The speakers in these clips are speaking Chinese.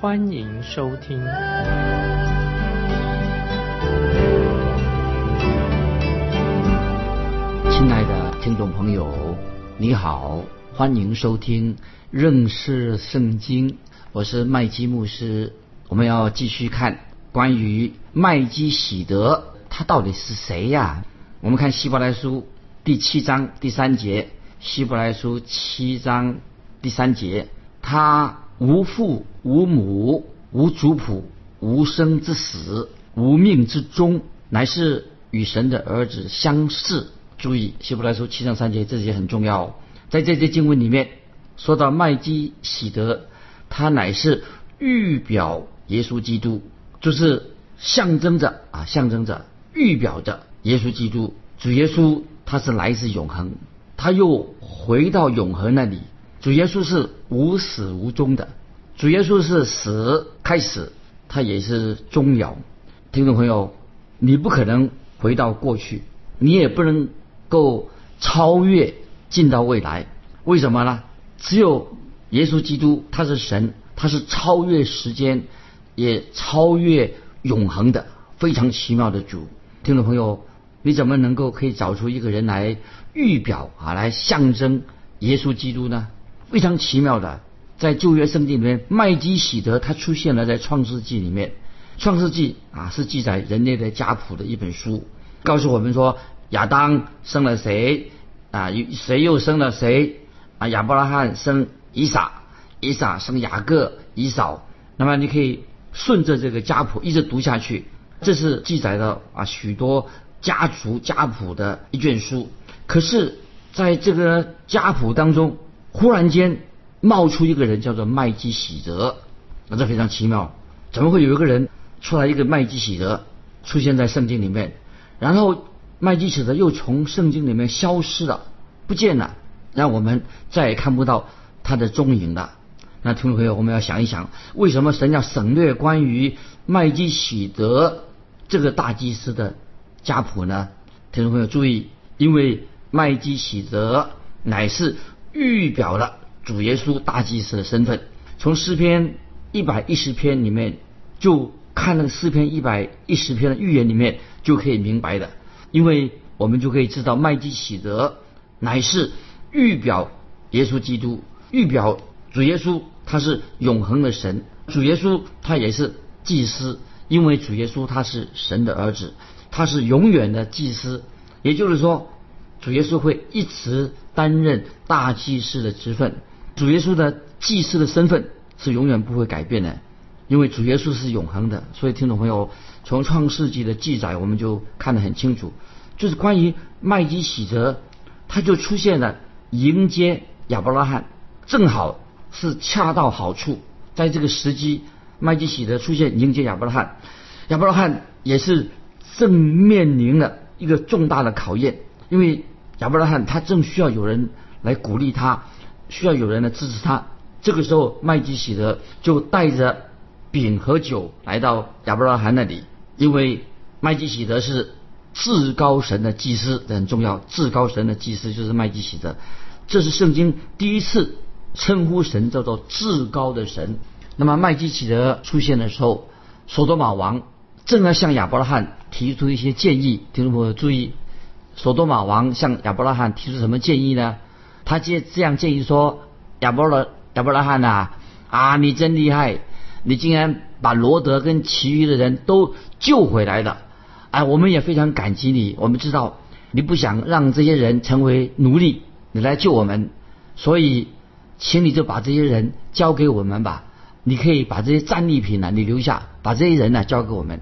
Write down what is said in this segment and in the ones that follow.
欢迎收听。亲爱的听众朋友，你好，欢迎收听认识圣经。我是麦基牧师，我们要继续看关于麦基喜德，他到底是谁呀？我们看希伯来书第七章第三节，希伯来书七章第三节，他无父无母无族谱无生之死无命之终，乃是与神的儿子相似。注意，希伯来书七章三节这节很重要，在这节经文里面说到麦基喜德，他乃是预表耶稣基督，就是象征着啊，象征着预表着。耶稣基督，主耶稣他是来自永恒，他又回到永恒那里。主耶稣是无始无终的，主耶稣是死开始，他也是终了。听众朋友，你不可能回到过去，你也不能够超越进到未来。为什么呢？只有耶稣基督，他是神，他是超越时间，也超越永恒的，非常奇妙的主。听众朋友。你怎么能够可以找出一个人来预表啊，来象征耶稣基督呢？非常奇妙的，在旧约圣经里面，麦基喜德他出现了在创世纪里面。创世纪啊是记载人类的家谱的一本书，告诉我们说亚当生了谁啊，谁又生了谁啊？亚伯拉罕生以撒，以撒生雅各、以扫。那么你可以顺着这个家谱一直读下去，这是记载的啊许多。家族家谱的一卷书，可是在这个家谱当中，忽然间冒出一个人，叫做麦基喜德，那这非常奇妙，怎么会有一个人出来一个麦基喜德出现在圣经里面，然后麦基喜德又从圣经里面消失了，不见了，让我们再也看不到他的踪影了。那听众朋友，我们要想一想，为什么神要省略关于麦基喜德这个大祭司的？家谱呢？听众朋友注意，因为麦基喜德乃是预表了主耶稣大祭司的身份。从诗篇一百一十篇里面，就看那个诗篇一百一十篇的预言里面就可以明白的。因为我们就可以知道麦基喜德乃是预表耶稣基督，预表主耶稣他是永恒的神，主耶稣他也是祭司，因为主耶稣他是神的儿子。他是永远的祭司，也就是说，主耶稣会一直担任大祭司的职分。主耶稣的祭司的身份是永远不会改变的，因为主耶稣是永恒的。所以，听众朋友，从创世纪的记载，我们就看得很清楚，就是关于麦基喜德，他就出现了迎接亚伯拉罕，正好是恰到好处，在这个时机，麦基喜德出现迎接亚伯拉罕，亚伯拉罕也是。正面临了一个重大的考验，因为亚伯拉罕他正需要有人来鼓励他，需要有人来支持他。这个时候，麦基喜德就带着饼和酒来到亚伯拉罕那里，因为麦基喜德是至高神的祭司，很重要。至高神的祭司就是麦基喜德，这是圣经第一次称呼神叫做至高的神。那么麦基喜德出现的时候，索多玛王。正要向亚伯拉罕提出一些建议，听众朋友注意，索多玛王向亚伯拉罕提出什么建议呢？他接这样建议说：“亚伯拉亚伯拉罕呐，啊，你真厉害，你竟然把罗德跟其余的人都救回来了，哎，我们也非常感激你。我们知道你不想让这些人成为奴隶，你来救我们，所以，请你就把这些人交给我们吧。你可以把这些战利品呢，你留下，把这些人呢交给我们。”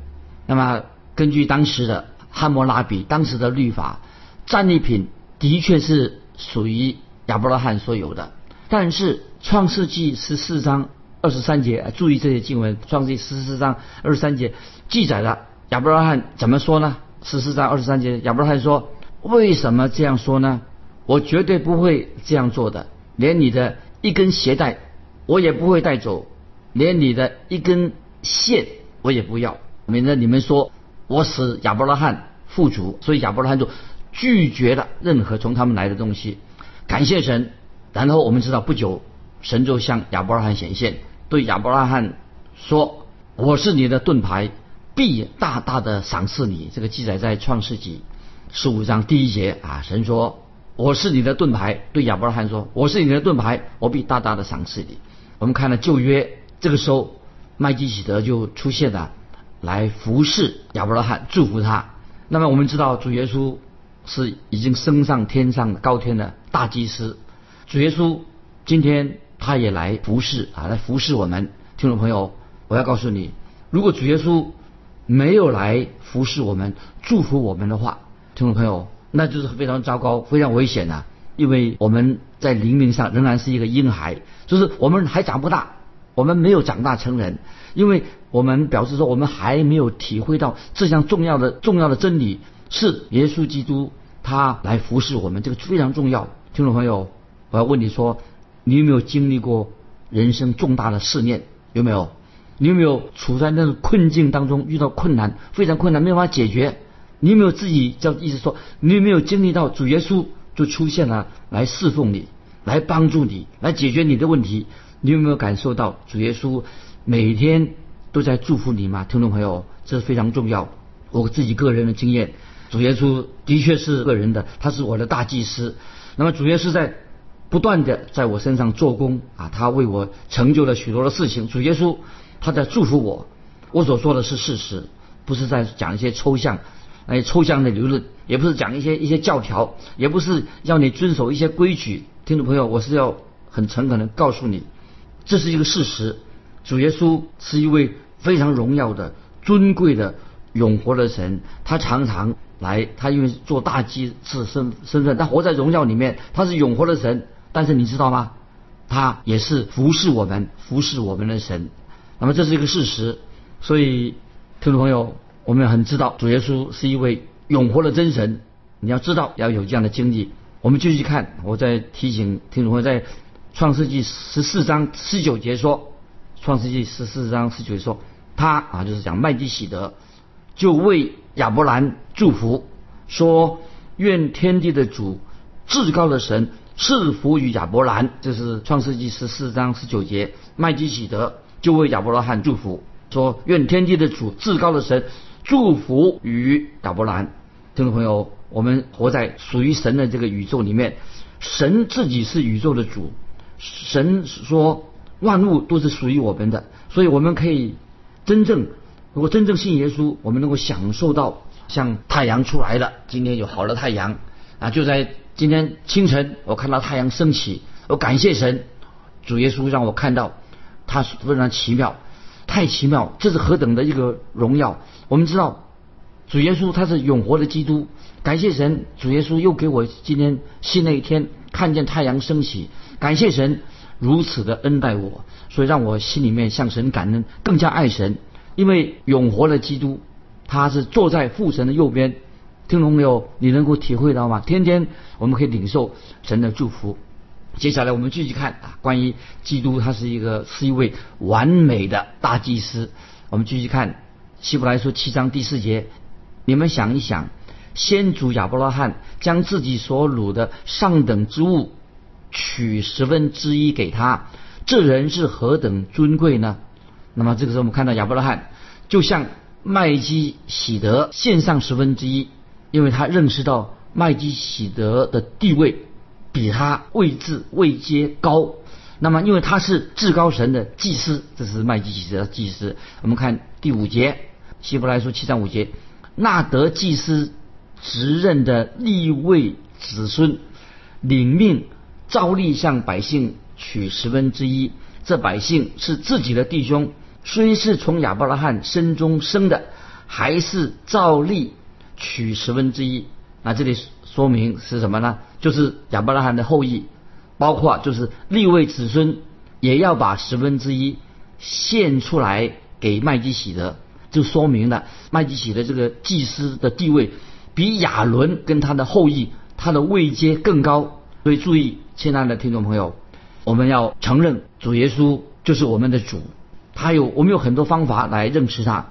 那么，根据当时的汉谟拉比当时的律法，战利品的确是属于亚伯拉罕所有的。但是《创世纪》十四章二十三节，注意这些经文，创世纪十四章二十三节记载了亚伯拉罕怎么说呢？十四章二十三节，亚伯拉罕说：“为什么这样说呢？我绝对不会这样做的，连你的一根鞋带我也不会带走，连你的一根线我也不要，免得你们说我使亚伯拉罕富足。”所以亚伯拉罕就拒绝了任何从他们来的东西，感谢神。然后我们知道，不久神就向亚伯拉罕显现，对亚伯拉罕说：“我是你的盾牌。”必大大的赏赐你。这个记载在创世纪十五章第一节啊，神说：“我是你的盾牌。”对亚伯拉罕说：“我是你的盾牌，我必大大的赏赐你。”我们看了旧约，这个时候麦基喜德就出现了，来服侍亚伯拉罕，祝福他。那么我们知道主耶稣是已经升上天上高天的大祭司，主耶稣今天他也来服侍啊，来服侍我们听众朋友。我要告诉你，如果主耶稣没有来服侍我们、祝福我们的话，听众朋友，那就是非常糟糕、非常危险的。因为我们在灵命上仍然是一个婴孩，就是我们还长不大，我们没有长大成人。因为我们表示说，我们还没有体会到这项重要的、重要的真理，是耶稣基督他来服侍我们，这个非常重要。听众朋友，我要问你说，你有没有经历过人生重大的试炼？有没有？你有没有处在那种困境当中，遇到困难非常困难，没有办法解决？你有没有自己叫意思说，你有没有经历到主耶稣就出现了，来侍奉你，来帮助你，来解决你的问题？你有没有感受到主耶稣每天都在祝福你吗？听众朋友，这是非常重要。我自己个人的经验，主耶稣的确是个人的，他是我的大祭司。那么主耶稣在不断的在我身上做工啊，他为我成就了许多的事情。主耶稣。他在祝福我，我所说的是事实，不是在讲一些抽象、哎抽象的理论，也不是讲一些一些教条，也不是要你遵守一些规矩。听众朋友，我是要很诚恳的告诉你，这是一个事实。主耶稣是一位非常荣耀的、尊贵的、永活的神，他常常来，他因为做大祭司身身份，他活在荣耀里面，他是永活的神。但是你知道吗？他也是服侍我们、服侍我们的神。那么这是一个事实，所以听众朋友，我们很知道主耶稣是一位永活的真神。你要知道要有这样的经历。我们继续看，我在提醒听众朋友，在创世纪十四章十九节说，创世纪十四章十九节说，他啊就是讲麦基喜德，就为亚伯兰祝福，说愿天地的主至高的神赐福于亚伯兰。这是创世纪十四章十九节，麦基喜德。就为亚伯拉罕祝福，说愿天地的主至高的神祝福于亚伯兰。听众朋友，我们活在属于神的这个宇宙里面，神自己是宇宙的主，神说万物都是属于我们的，所以我们可以真正如果真正信耶稣，我们能够享受到像太阳出来了，今天有好的太阳啊，就在今天清晨我看到太阳升起，我感谢神，主耶稣让我看到。他非常奇妙，太奇妙！这是何等的一个荣耀！我们知道，主耶稣他是永活的基督。感谢神，主耶稣又给我今天新的一天，看见太阳升起。感谢神如此的恩待我，所以让我心里面向神感恩，更加爱神。因为永活的基督，他是坐在父神的右边。听懂没有？你能够体会到吗？天天我们可以领受神的祝福。接下来我们继续看啊，关于基督，他是一个是一位完美的大祭司。我们继续看希伯来书七章第四节，你们想一想，先祖亚伯拉罕将自己所掳的上等之物取十分之一给他，这人是何等尊贵呢？那么这个时候我们看到亚伯拉罕就像麦基喜德献上十分之一，因为他认识到麦基喜德的地位。比他位置位阶高，那么因为他是至高神的祭司，这是麦基洗德的祭司。我们看第五节，希伯来书七章五节，纳德祭司职任的立位子孙，领命照例向百姓取十分之一。这百姓是自己的弟兄，虽是从亚伯拉罕身中生的，还是照例取十分之一。那这里说明是什么呢？就是亚伯拉罕的后裔，包括就是立位子孙，也要把十分之一献出来给麦基喜德，就说明了麦基喜德这个祭司的地位比亚伦跟他的后裔他的位阶更高。所以注意，亲爱的听众朋友，我们要承认主耶稣就是我们的主。他有我们有很多方法来认识他，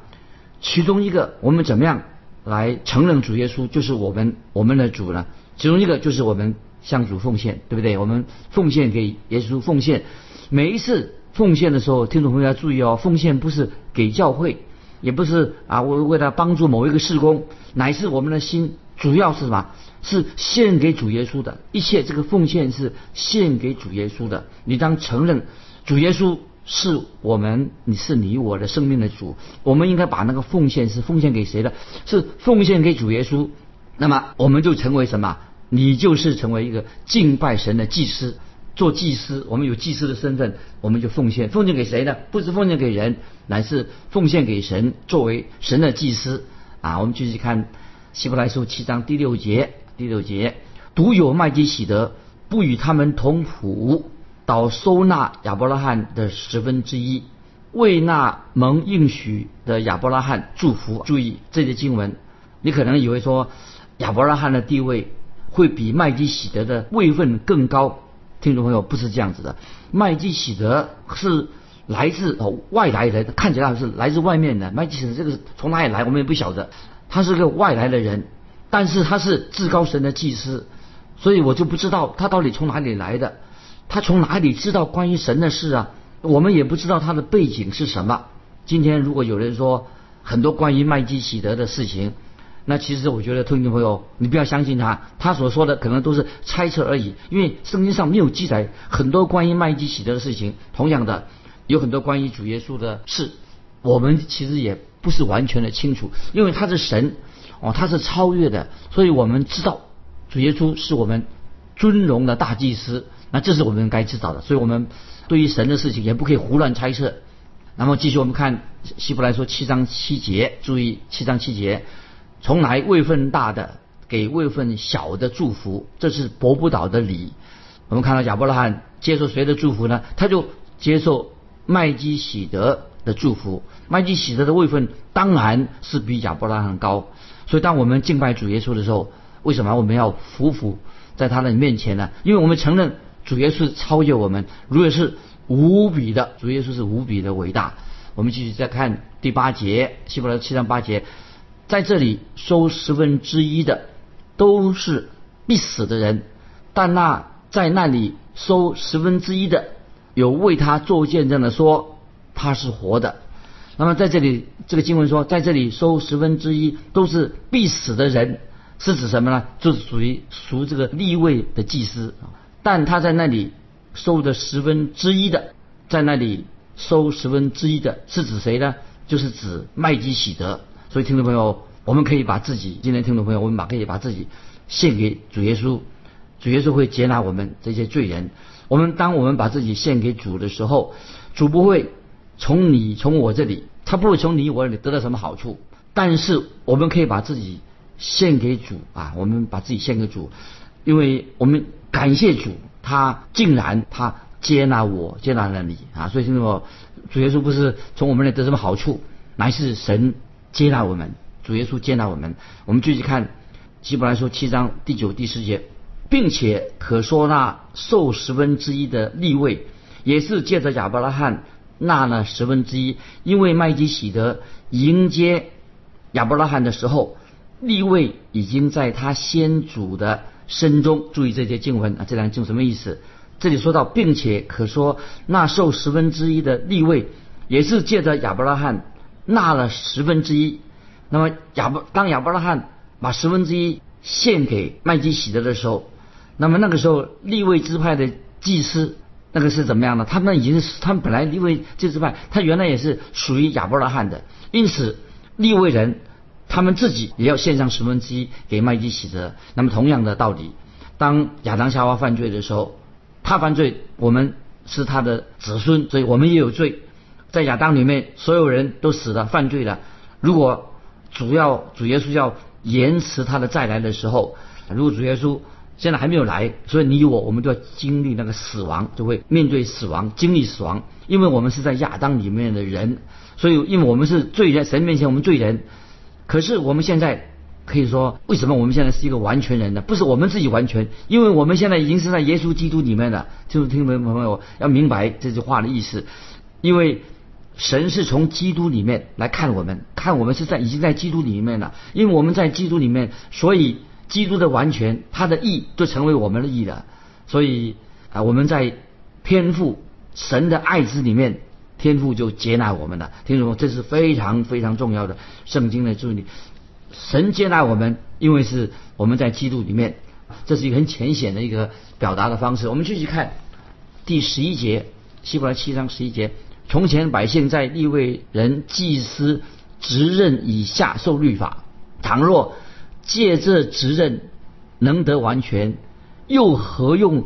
其中一个我们怎么样来承认主耶稣就是我们我们的主呢？其中一个就是我们向主奉献，对不对？我们奉献给耶稣奉献，每一次奉献的时候，听众朋友要注意哦，奉献不是给教会，也不是啊为为了帮助某一个事工，乃是我们的心主要是什么？是献给主耶稣的，一切这个奉献是献给主耶稣的。你当承认主耶稣是我们，你是你我的生命的主，我们应该把那个奉献是奉献给谁的？是奉献给主耶稣。那么我们就成为什么？你就是成为一个敬拜神的祭司，做祭司，我们有祭司的身份，我们就奉献，奉献给谁呢？不是奉献给人，乃是奉献给神，作为神的祭司啊。我们继续看希伯来书七章第六节。第六节，独有麦基喜德不与他们同谱，倒收纳亚伯拉罕的十分之一，为那蒙应许的亚伯拉罕祝福。注意这些经文，你可能以为说亚伯拉罕的地位会比麦基喜德的位分更高。听众朋友，不是这样子的。麦基喜德是来自哦外来的，看起来是来自外面的。麦基喜德这个是从哪里来，我们也不晓得，他是个外来的人。但是他是至高神的祭司，所以我就不知道他到底从哪里来的，他从哪里知道关于神的事啊？我们也不知道他的背景是什么。今天如果有人说很多关于麦基喜德的事情，那其实我觉得听众朋友，你不要相信他，他所说的可能都是猜测而已，因为圣经上没有记载很多关于麦基喜德的事情。同样的，有很多关于主耶稣的事，我们其实也不是完全的清楚，因为他是神。哦，他是超越的，所以我们知道主耶稣是我们尊荣的大祭司，那这是我们该知道的。所以我们对于神的事情也不可以胡乱猜测。那么继续我们看希伯来说七章七节，注意七章七节，从来位份大的给位份小的祝福，这是伯不倒的礼。我们看到亚伯拉罕接受谁的祝福呢？他就接受麦基喜德的祝福。麦基喜德的位分当然是比亚伯拉罕高。所以，当我们敬拜主耶稣的时候，为什么我们要匍匐在他的面前呢？因为我们承认主耶稣超越我们，如果是无比的，主耶稣是无比的伟大。我们继续再看第八节，希伯来七章八节，在这里收十分之一的都是必死的人，但那在那里收十分之一的，有为他做见证的说他是活的。那么在这里，这个经文说，在这里收十分之一都是必死的人，是指什么呢？就是属于属这个立位的祭司啊，但他在那里收的十分之一的，在那里收十分之一的是指谁呢？就是指麦基喜德。所以听众朋友，我们可以把自己，今天听众朋友，我们把可以把自己献给主耶稣，主耶稣会接纳我们这些罪人。我们当我们把自己献给主的时候，主不会。从你从我这里，他不会从你我这里得到什么好处，但是我们可以把自己献给主啊，我们把自己献给主，因为我们感谢主，他竟然他接纳我，接纳了你啊，所以听说主耶稣不是从我们那得什么好处，乃是神接纳我们，主耶稣接纳我们。我们继续看希伯来书七章第九第十节，并且可说那受十分之一的立位，也是借着亚伯拉罕。纳了十分之一，因为麦基喜德迎接亚伯拉罕的时候，立位已经在他先祖的身中。注意这些经文啊，这两经什么意思？这里说到，并且可说那受十分之一的立位，也是借着亚伯拉罕纳了十分之一。那么亚伯当亚伯拉罕把十分之一献给麦基喜德的时候，那么那个时候立位支派的祭司。那个是怎么样呢？他们已经是他们本来立位这支派，他原来也是属于亚伯拉罕的，因此利未人他们自己也要献上十分之一给麦基洗德。那么同样的道理，当亚当夏娃犯罪的时候，他犯罪，我们是他的子孙，所以我们也有罪。在亚当里面，所有人都死了，犯罪了。如果主要主耶稣要延迟他的再来的时候，如果主耶稣现在还没有来，所以你我我们都要经历那个死亡，就会面对死亡，经历死亡，因为我们是在亚当里面的人，所以因为我们是罪人，神面前我们罪人，可是我们现在可以说，为什么我们现在是一个完全人呢？不是我们自己完全，因为我们现在已经是在耶稣基督里面的，就是听众朋友要明白这句话的意思，因为神是从基督里面来看我们，看我们是在已经在基督里面了，因为我们在基督里面，所以。基督的完全，他的义就成为我们的义了。所以啊，我们在天赋神的爱之里面，天赋就接纳我们了。听懂吗？这是非常非常重要的圣经的注意。神接纳我们，因为是我们在基督里面，这是一个很浅显的一个表达的方式。我们继续看第十一节，希伯来七章十一节：从前百姓在立位人祭司职任以下受律法，倘若借这职任能得完全，又何用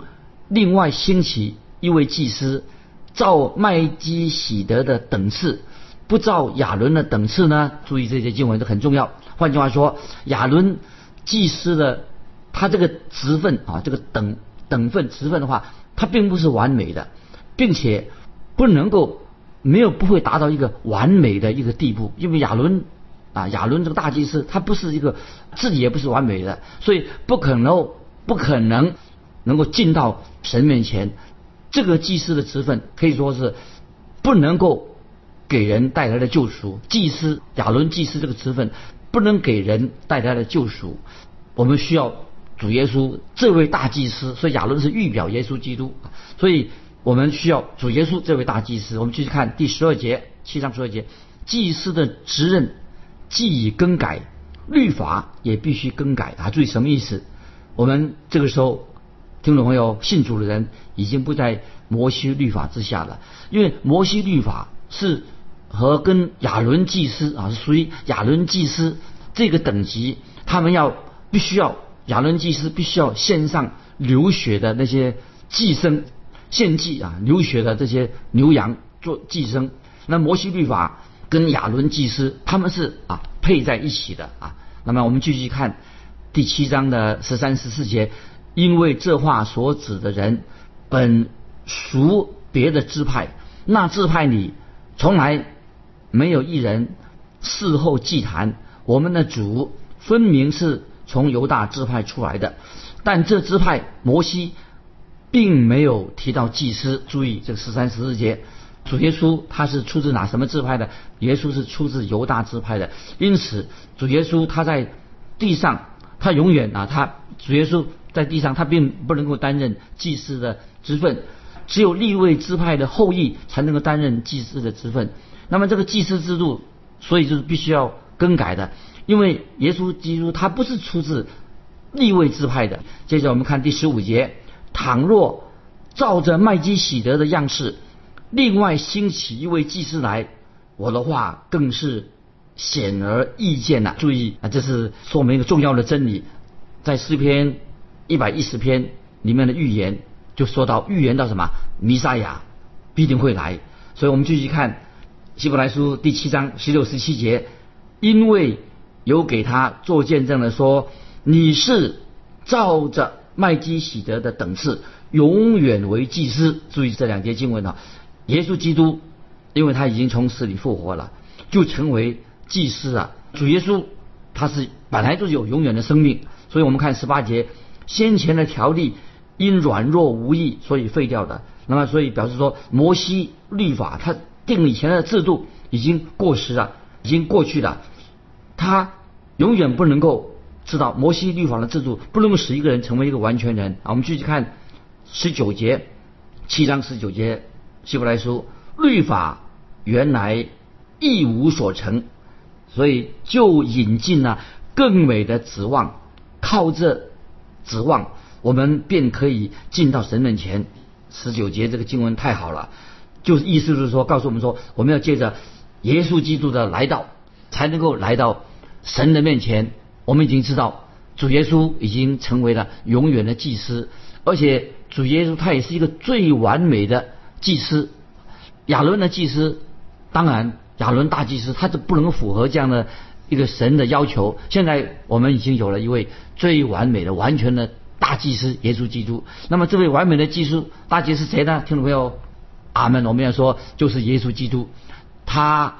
另外兴起一位祭司，照麦基喜德的等次，不照亚伦的等次呢？注意这些经文都很重要。换句话说，亚伦祭司的他这个职分啊，这个等等份职分的话，他并不是完美的，并且不能够没有不会达到一个完美的一个地步，因为亚伦。啊，亚伦这个大祭司，他不是一个自己也不是完美的，所以不可能不可能能够进到神面前。这个祭司的职分可以说是不能够给人带来的救赎。祭司亚伦祭司这个职分不能给人带来的救赎。我们需要主耶稣这位大祭司，所以亚伦是预表耶稣基督，所以我们需要主耶稣这位大祭司。我们继续看第十二节，七章十二节，祭司的职任。既已更改，律法也必须更改啊！注意什么意思？我们这个时候，听众朋友，信主的人已经不在摩西律法之下了，因为摩西律法是和跟亚伦祭司啊，是属于亚伦祭司这个等级，他们要必须要亚伦祭司必须要献上流血的那些祭牲献祭啊，流血的这些牛羊做祭牲。那摩西律法。跟亚伦祭司他们是啊配在一起的啊。那么我们继续看第七章的十三十四节，因为这话所指的人本属别的支派，那支派里从来没有一人事后祭坛。我们的主分明是从犹大支派出来的，但这支派摩西并没有提到祭司。注意这个十三十四节。主耶稣他是出自哪什么支派的？耶稣是出自犹大支派的，因此主耶稣他在地上，他永远啊，他主耶稣在地上，他并不能够担任祭司的职分，只有立位支派的后裔才能够担任祭司的职分。那么这个祭司制度，所以就是必须要更改的，因为耶稣基督他不是出自立位支派的。接着我们看第十五节，倘若照着麦基喜德的样式。另外兴起一位祭司来，我的话更是显而易见了。注意啊，这是说明一个重要的真理，在诗篇一百一十篇里面的预言就说到预言到什么？弥赛亚必定会来。所以我们继续看希伯来书第七章十六十七节，因为有给他做见证的说，你是照着麦基喜德的等次，永远为祭司。注意这两节经文啊。耶稣基督，因为他已经从死里复活了，就成为祭司啊。主耶稣他是本来就有永远的生命，所以我们看十八节，先前的条例因软弱无益，所以废掉的。那么所以表示说，摩西律法他定以前的制度已经过时了，已经过去了，他永远不能够知道摩西律法的制度不能够使一个人成为一个完全人啊。我们继续看十九节，七章十九节。希伯来书，律法原来一无所成，所以就引进了更美的指望，靠这指望，我们便可以进到神面前。十九节这个经文太好了，就是意思就是说，告诉我们说，我们要借着耶稣基督的来到，才能够来到神的面前。我们已经知道，主耶稣已经成为了永远的祭司，而且主耶稣他也是一个最完美的。祭司亚伦的祭司，当然亚伦大祭司他是不能符合这样的一个神的要求。现在我们已经有了一位最完美的、完全的大祭司耶稣基督。那么这位完美的祭司大祭司谁呢？听众朋友，阿门。我们要说就是耶稣基督，他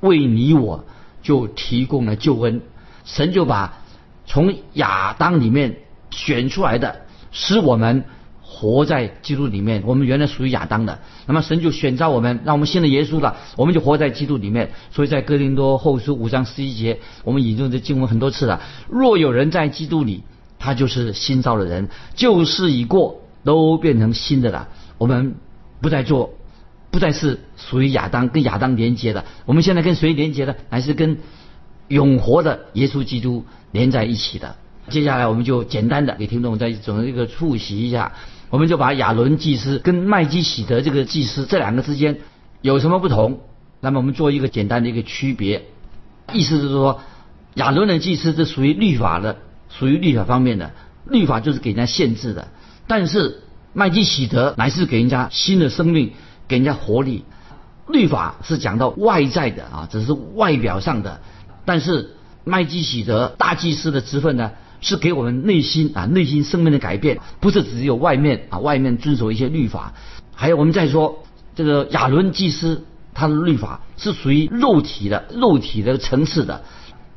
为你我就提供了救恩，神就把从亚当里面选出来的，使我们。活在基督里面，我们原来属于亚当的，那么神就选召我们，让我们信了耶稣了，我们就活在基督里面。所以在哥林多后书五章十一节，我们引用这经文很多次了。若有人在基督里，他就是新造的人，旧事已过，都变成新的了。我们不再做，不再是属于亚当，跟亚当连接的。我们现在跟谁连接的？还是跟永活的耶稣基督连在一起的。接下来我们就简单的给听众再总一个复习一下。我们就把亚伦祭司跟麦基喜德这个祭司这两个之间有什么不同？那么我们做一个简单的一个区别，意思是说，亚伦的祭司是属于律法的，属于律法方面的，律法就是给人家限制的。但是麦基喜德乃是给人家新的生命，给人家活力。律法是讲到外在的啊，只是外表上的，但是麦基喜德大祭司的职分呢？是给我们内心啊，内心生命的改变，不是只有外面啊，外面遵守一些律法，还有我们再说这个亚伦祭司他的律法是属于肉体的，肉体的层次的，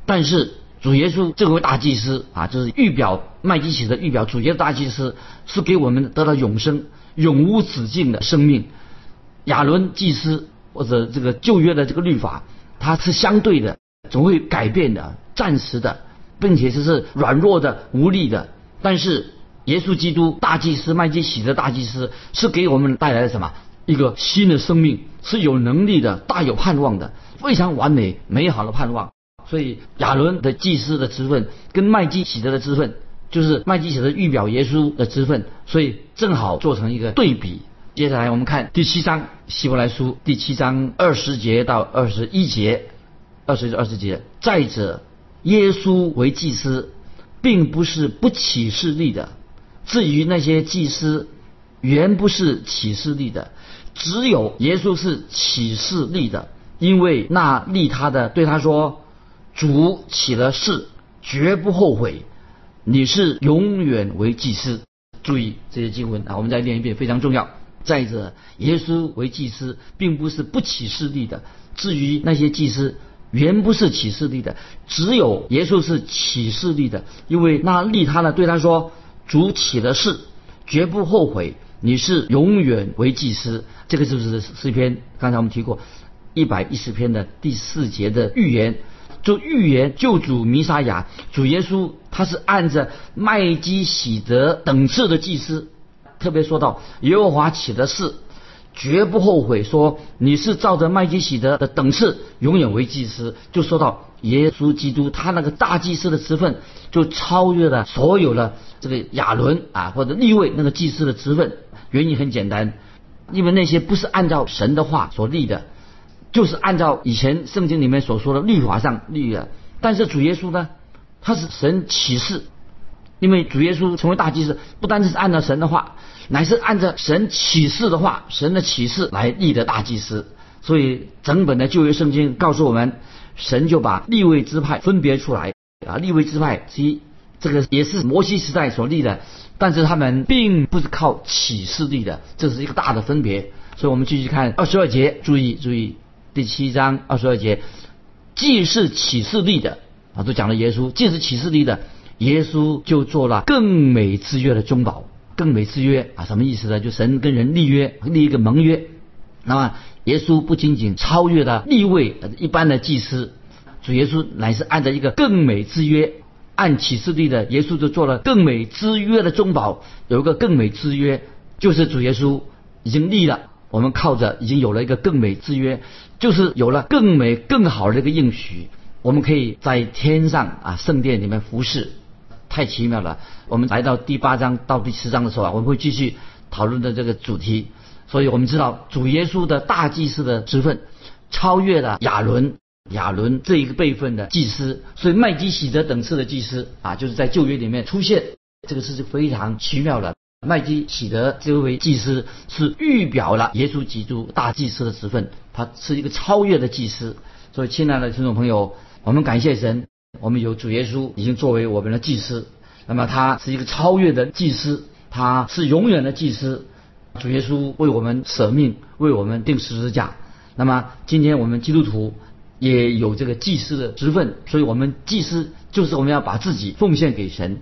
但是主耶稣这位大祭司啊，就是预表麦基洗的预表，主耶稣大祭司是给我们得到永生、永无止境的生命。亚伦祭司或者这个旧约的这个律法，它是相对的，总会改变的，暂时的。并且这是软弱的、无力的，但是耶稣基督大祭司麦基洗德大祭司是给我们带来了什么？一个新的生命，是有能力的、大有盼望的、非常完美、美好的盼望。所以亚伦的祭司的职分跟麦基洗德的职分，就是麦基洗德预表耶稣的职分，所以正好做成一个对比。接下来我们看第七章希伯来书第七章二十节到二十一节，二十至二十节，再者。耶稣为祭司，并不是不起势力的。至于那些祭司，原不是起势力的，只有耶稣是起势力的。因为那利他的对他说：“主起了誓，绝不后悔。你是永远为祭司。”注意这些经文啊，我们再念一遍，非常重要。再者，耶稣为祭司，并不是不起势力的。至于那些祭司，原不是启示力的，只有耶稣是启示力的，因为那利他呢对他说：“主起了誓，绝不后悔，你是永远为祭司。”这个就是诗篇，刚才我们提过一百一十篇的第四节的预言，就预言救主弥撒亚主耶稣，他是按着麦基喜德等次的祭司，特别说到耶和华起的誓。绝不后悔，说你是照着麦基喜德的等次，永远为祭司。就说到耶稣基督，他那个大祭司的职分，就超越了所有的这个亚伦啊或者立位那个祭司的职分。原因很简单，因为那些不是按照神的话所立的，就是按照以前圣经里面所说的律法上立的。但是主耶稣呢，他是神启示，因为主耶稣成为大祭司，不单是按照神的话。乃是按照神启示的话，神的启示来立的大祭司。所以整本的旧约圣经告诉我们，神就把立位支派分别出来啊。立位支派其这个也是摩西时代所立的，但是他们并不是靠启示立的，这是一个大的分别。所以我们继续看二十二节，注意注意第七章二十二节，既是启示立的啊，都讲了耶稣，既是启示立的，耶稣就做了更美之约的中保。更美之约啊，什么意思呢？就神跟人立约，立一个盟约。那么耶稣不仅仅超越了立位一般的祭司，主耶稣乃是按照一个更美之约，按启示立的，耶稣就做了更美之约的中保。有一个更美之约，就是主耶稣已经立了，我们靠着已经有了一个更美之约，就是有了更美更好的一个应许，我们可以在天上啊圣殿里面服侍。太奇妙了！我们来到第八章到第十章的时候啊，我们会继续讨论的这个主题。所以我们知道主耶稣的大祭司的职分超越了亚伦，亚伦这一个辈分的祭司，所以麦基喜德等次的祭司啊，就是在旧约里面出现，这个事是非常奇妙的。麦基喜德这位祭司是预表了耶稣基督大祭司的职分，他是一个超越的祭司。所以，亲爱的听众朋友，我们感谢神。我们有主耶稣已经作为我们的祭司，那么他是一个超越的祭司，他是永远的祭司。主耶稣为我们舍命，为我们定十字架。那么今天我们基督徒也有这个祭司的职分，所以我们祭司就是我们要把自己奉献给神，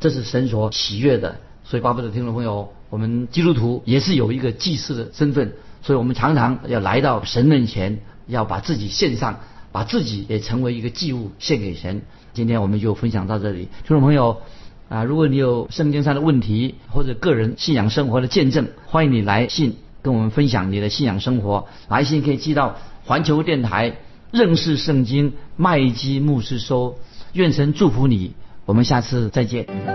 这是神所喜悦的。所以，巴不得听众朋友，我们基督徒也是有一个祭司的身份，所以我们常常要来到神面前，要把自己献上，把自己也成为一个祭物献给神。今天我们就分享到这里，听众朋友。啊，如果你有圣经上的问题或者个人信仰生活的见证，欢迎你来信跟我们分享你的信仰生活。来信可以寄到环球电台认识圣经麦基牧师收。愿神祝福你，我们下次再见。